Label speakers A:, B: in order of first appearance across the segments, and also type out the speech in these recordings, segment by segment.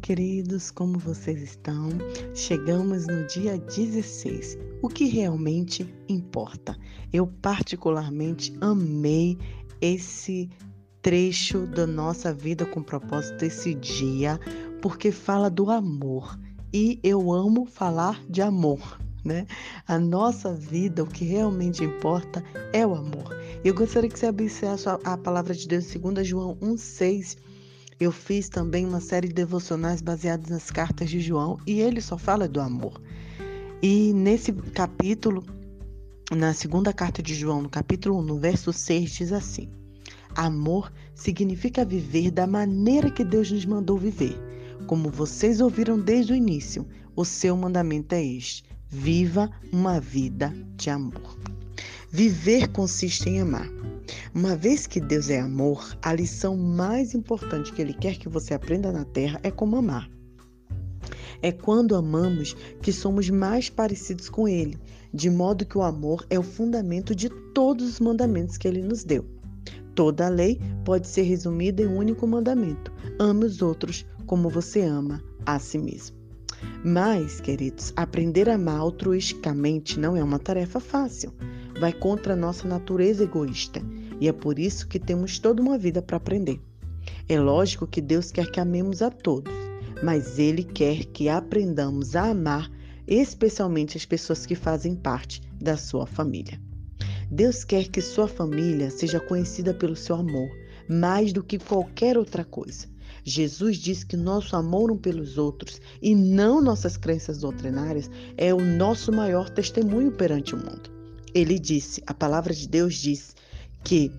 A: queridos, como vocês estão? Chegamos no dia 16, o que realmente importa. Eu, particularmente, amei esse trecho da nossa vida com propósito, esse dia, porque fala do amor. E eu amo falar de amor, né? A nossa vida, o que realmente importa é o amor. Eu gostaria que você abrisse a, a palavra de Deus, 2 João 1,6 eu fiz também uma série de devocionais baseados nas cartas de João e ele só fala do amor. E nesse capítulo, na segunda carta de João, no capítulo 1, no verso 6, diz assim: Amor significa viver da maneira que Deus nos mandou viver. Como vocês ouviram desde o início, o seu mandamento é este: viva uma vida de amor. Viver consiste em amar. Uma vez que Deus é amor, a lição mais importante que Ele quer que você aprenda na terra é como amar. É quando amamos que somos mais parecidos com Ele, de modo que o amor é o fundamento de todos os mandamentos que Ele nos deu. Toda a lei pode ser resumida em um único mandamento: ame os outros como você ama a si mesmo. Mas, queridos, aprender a amar altruisticamente não é uma tarefa fácil. Vai contra a nossa natureza egoísta e é por isso que temos toda uma vida para aprender. É lógico que Deus quer que amemos a todos, mas Ele quer que aprendamos a amar, especialmente as pessoas que fazem parte da sua família. Deus quer que sua família seja conhecida pelo seu amor, mais do que qualquer outra coisa. Jesus diz que nosso amor um pelos outros e não nossas crenças doutrinárias é o nosso maior testemunho perante o mundo. Ele disse, a palavra de Deus diz que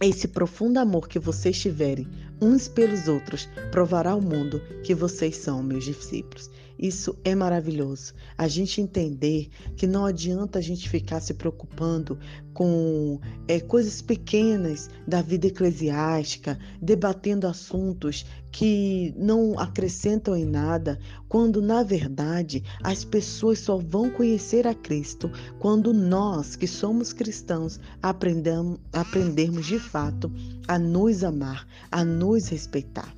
A: esse profundo amor que vocês tiverem uns pelos outros provará ao mundo que vocês são meus discípulos. Isso é maravilhoso. A gente entender que não adianta a gente ficar se preocupando com é, coisas pequenas da vida eclesiástica, debatendo assuntos que não acrescentam em nada, quando na verdade as pessoas só vão conhecer a Cristo quando nós, que somos cristãos, aprendamos, aprendermos de fato a nos amar, a nos respeitar.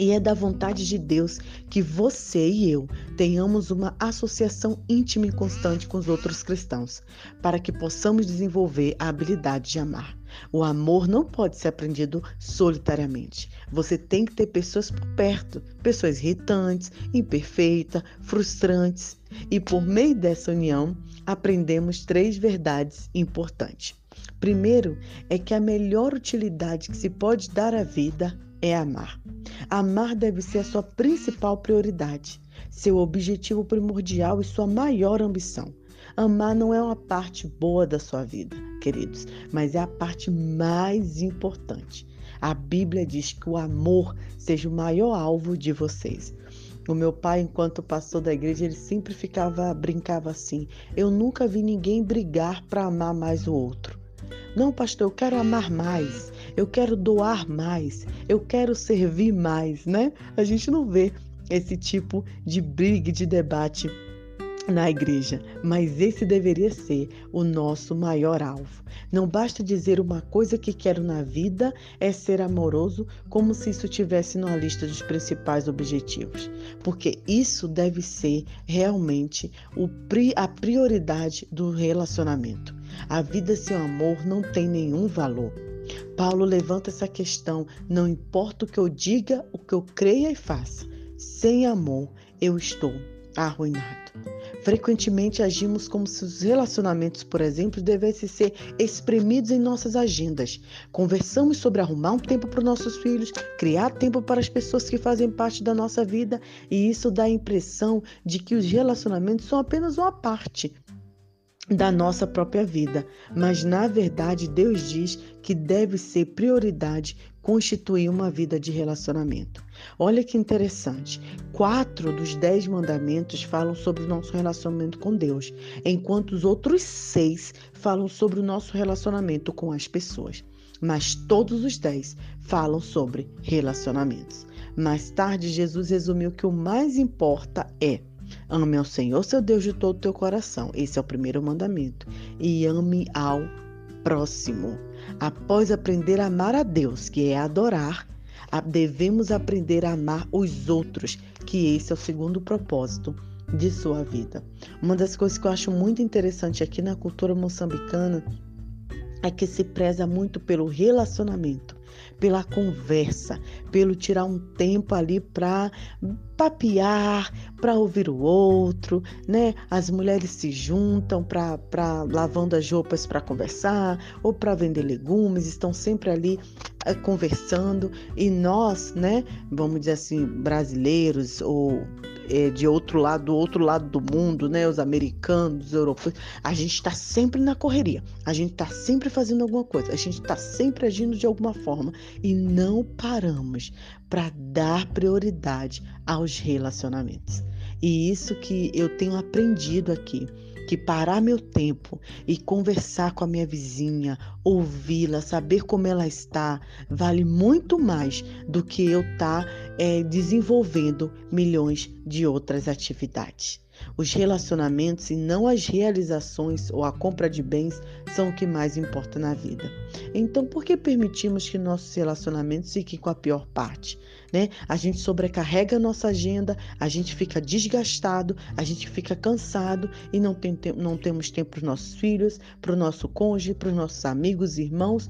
A: E é da vontade de Deus que você e eu tenhamos uma associação íntima e constante com os outros cristãos, para que possamos desenvolver a habilidade de amar. O amor não pode ser aprendido solitariamente. Você tem que ter pessoas por perto, pessoas irritantes, imperfeitas, frustrantes. E por meio dessa união, aprendemos três verdades importantes. Primeiro é que a melhor utilidade que se pode dar à vida é amar. Amar deve ser a sua principal prioridade, seu objetivo primordial e sua maior ambição. Amar não é uma parte boa da sua vida, queridos, mas é a parte mais importante. A Bíblia diz que o amor seja o maior alvo de vocês. O meu pai, enquanto pastor da igreja, ele sempre ficava, brincava assim: Eu nunca vi ninguém brigar para amar mais o outro. Não, pastor, eu quero amar mais, eu quero doar mais, eu quero servir mais, né? A gente não vê esse tipo de briga, de debate na igreja, mas esse deveria ser o nosso maior alvo. Não basta dizer uma coisa que quero na vida é ser amoroso, como se isso tivesse na lista dos principais objetivos, porque isso deve ser realmente a prioridade do relacionamento. A vida sem amor não tem nenhum valor. Paulo levanta essa questão: não importa o que eu diga, o que eu creia e faça, sem amor eu estou arruinado. Frequentemente agimos como se os relacionamentos, por exemplo, devessem ser exprimidos em nossas agendas. Conversamos sobre arrumar um tempo para os nossos filhos, criar tempo para as pessoas que fazem parte da nossa vida, e isso dá a impressão de que os relacionamentos são apenas uma parte da nossa própria vida, mas na verdade Deus diz que deve ser prioridade constituir uma vida de relacionamento. Olha que interessante, quatro dos dez mandamentos falam sobre o nosso relacionamento com Deus, enquanto os outros seis falam sobre o nosso relacionamento com as pessoas. Mas todos os dez falam sobre relacionamentos. Mais tarde, Jesus resumiu que o mais importa é Ame ao Senhor, seu Deus, de todo o teu coração. Esse é o primeiro mandamento. E ame ao próximo. Após aprender a amar a Deus, que é adorar, devemos aprender a amar os outros, que esse é o segundo propósito de sua vida. Uma das coisas que eu acho muito interessante aqui na cultura moçambicana é que se preza muito pelo relacionamento, pela conversa, pelo tirar um tempo ali para papear, para ouvir o outro, né? As mulheres se juntam para lavando as roupas para conversar ou para vender legumes, estão sempre ali é, conversando e nós, né? Vamos dizer assim, brasileiros ou é, de outro lado, do outro lado do mundo, né? Os americanos, os europeus. A gente está sempre na correria. A gente está sempre fazendo alguma coisa. A gente está sempre agindo de alguma forma e não paramos para dar prioridade aos relacionamentos. E isso que eu tenho aprendido aqui que parar meu tempo e conversar com a minha vizinha, ouvi-la, saber como ela está, vale muito mais do que eu estar tá, é, desenvolvendo milhões de outras atividades. Os relacionamentos e não as realizações ou a compra de bens são o que mais importa na vida. Então, por que permitimos que nossos relacionamentos fiquem com a pior parte? Né? A gente sobrecarrega a nossa agenda, a gente fica desgastado, a gente fica cansado e não, tem, não temos tempo para os nossos filhos, para o nosso cônjuge, para os nossos amigos, irmãos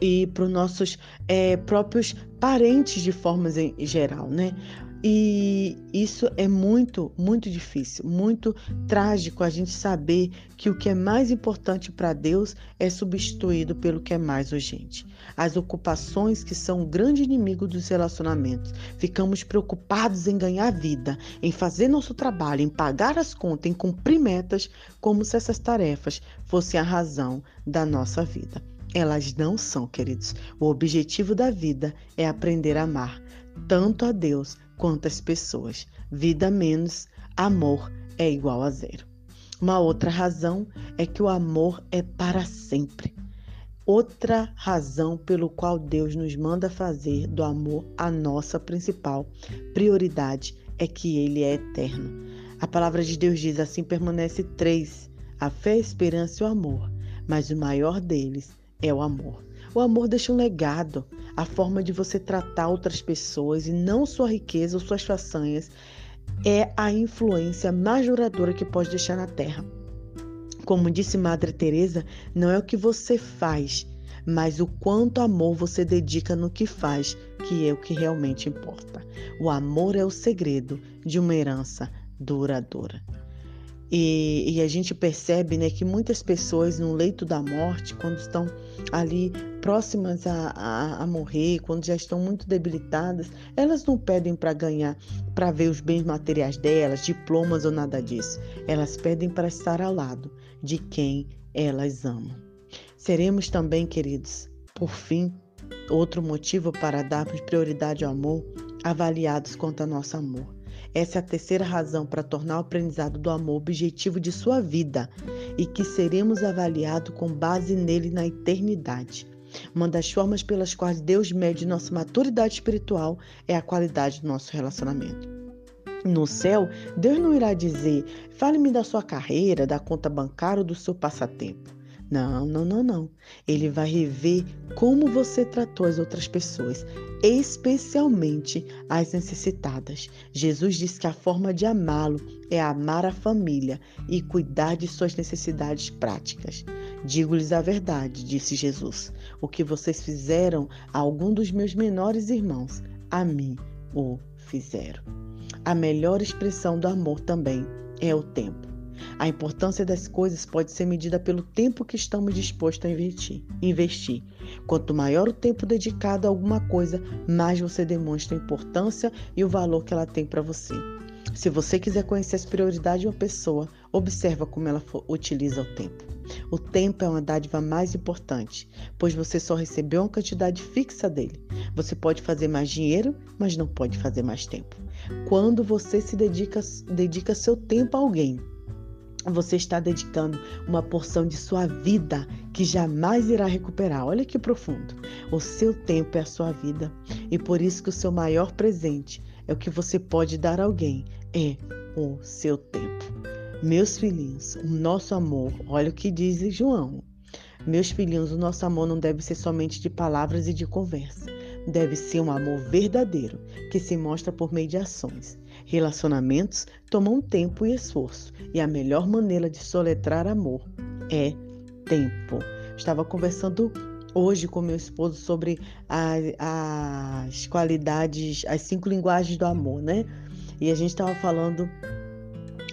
A: e para os nossos é, próprios parentes de formas em geral, né? E isso é muito, muito difícil, muito trágico a gente saber que o que é mais importante para Deus é substituído pelo que é mais urgente. As ocupações que são o grande inimigo dos relacionamentos. Ficamos preocupados em ganhar vida, em fazer nosso trabalho, em pagar as contas, em cumprir metas, como se essas tarefas fossem a razão da nossa vida. Elas não são, queridos. O objetivo da vida é aprender a amar tanto a Deus quantas pessoas. Vida menos amor é igual a zero. Uma outra razão é que o amor é para sempre. Outra razão pelo qual Deus nos manda fazer do amor a nossa principal prioridade é que ele é eterno. A palavra de Deus diz assim: permanece três: a fé, a esperança e o amor, mas o maior deles é o amor. O amor deixa um legado, a forma de você tratar outras pessoas e não sua riqueza ou suas façanhas é a influência mais duradoura que pode deixar na Terra. Como disse Madre Teresa, não é o que você faz, mas o quanto amor você dedica no que faz, que é o que realmente importa. O amor é o segredo de uma herança duradoura. E, e, a gente percebe né, que muitas pessoas no leito da morte, quando estão ali próximas a, a, a morrer, quando já estão muito debilitadas, elas não pedem para ganhar, para ver os bens materiais delas, diplomas ou nada disso. Elas pedem para estar ao lado de quem elas amam. Seremos também, queridos, por fim, outro motivo para darmos prioridade ao amor, avaliados quanto ao nosso amor. Essa é a terceira razão para tornar o aprendizado do amor objetivo de sua vida e que seremos avaliados com base nele na eternidade. Uma das formas pelas quais Deus mede nossa maturidade espiritual é a qualidade do nosso relacionamento. No céu, Deus não irá dizer: fale-me da sua carreira, da conta bancária ou do seu passatempo. Não, não, não, não. Ele vai rever como você tratou as outras pessoas, especialmente as necessitadas. Jesus diz que a forma de amá-lo é amar a família e cuidar de suas necessidades práticas. Digo-lhes a verdade, disse Jesus. O que vocês fizeram a algum dos meus menores irmãos, a mim o fizeram. A melhor expressão do amor também é o tempo. A importância das coisas pode ser medida pelo tempo que estamos dispostos a investir. investir. Quanto maior o tempo dedicado a alguma coisa, mais você demonstra a importância e o valor que ela tem para você. Se você quiser conhecer as prioridades de uma pessoa, observa como ela utiliza o tempo. O tempo é uma dádiva mais importante, pois você só recebeu uma quantidade fixa dele. Você pode fazer mais dinheiro, mas não pode fazer mais tempo. Quando você se dedica, dedica seu tempo a alguém, você está dedicando uma porção de sua vida que jamais irá recuperar. Olha que profundo. O seu tempo é a sua vida e por isso que o seu maior presente é o que você pode dar a alguém é o seu tempo. Meus filhinhos, o nosso amor, olha o que diz João. Meus filhinhos, o nosso amor não deve ser somente de palavras e de conversa, deve ser um amor verdadeiro, que se mostra por meio de ações. Relacionamentos tomam tempo e esforço, e a melhor maneira de soletrar amor é tempo. Estava conversando hoje com meu esposo sobre a, as qualidades, as cinco linguagens do amor, né? E a gente estava falando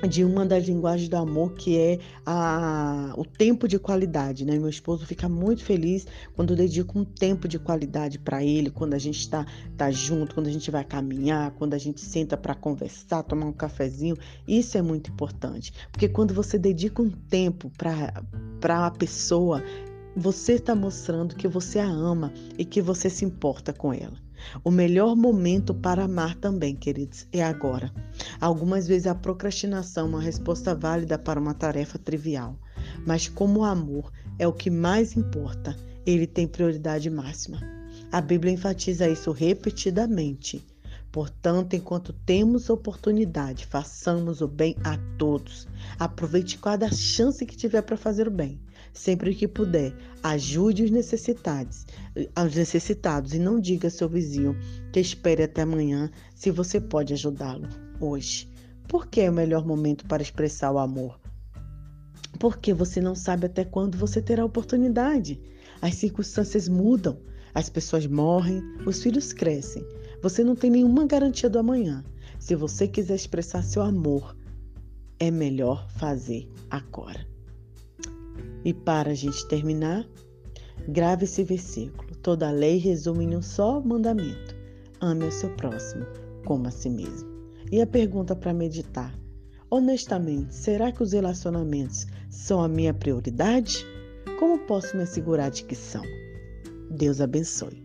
A: de uma das linguagens do amor que é a, o tempo de qualidade, né? Meu esposo fica muito feliz quando eu dedico um tempo de qualidade para ele, quando a gente está tá junto, quando a gente vai caminhar, quando a gente senta para conversar, tomar um cafezinho. Isso é muito importante, porque quando você dedica um tempo para a pessoa, você está mostrando que você a ama e que você se importa com ela. O melhor momento para amar também, queridos, é agora. Algumas vezes a procrastinação é uma resposta válida para uma tarefa trivial, mas como o amor é o que mais importa, ele tem prioridade máxima. A Bíblia enfatiza isso repetidamente. Portanto, enquanto temos oportunidade, façamos o bem a todos. Aproveite cada chance que tiver para fazer o bem. Sempre que puder, ajude os necessitados, os necessitados e não diga ao seu vizinho que espere até amanhã se você pode ajudá-lo hoje. Por que é o melhor momento para expressar o amor? Porque você não sabe até quando você terá oportunidade. As circunstâncias mudam, as pessoas morrem, os filhos crescem. Você não tem nenhuma garantia do amanhã. Se você quiser expressar seu amor, é melhor fazer agora. E para a gente terminar, grave esse versículo. Toda lei resume em um só mandamento: ame o seu próximo como a si mesmo. E a pergunta para meditar: honestamente, será que os relacionamentos são a minha prioridade? Como posso me assegurar de que são? Deus abençoe.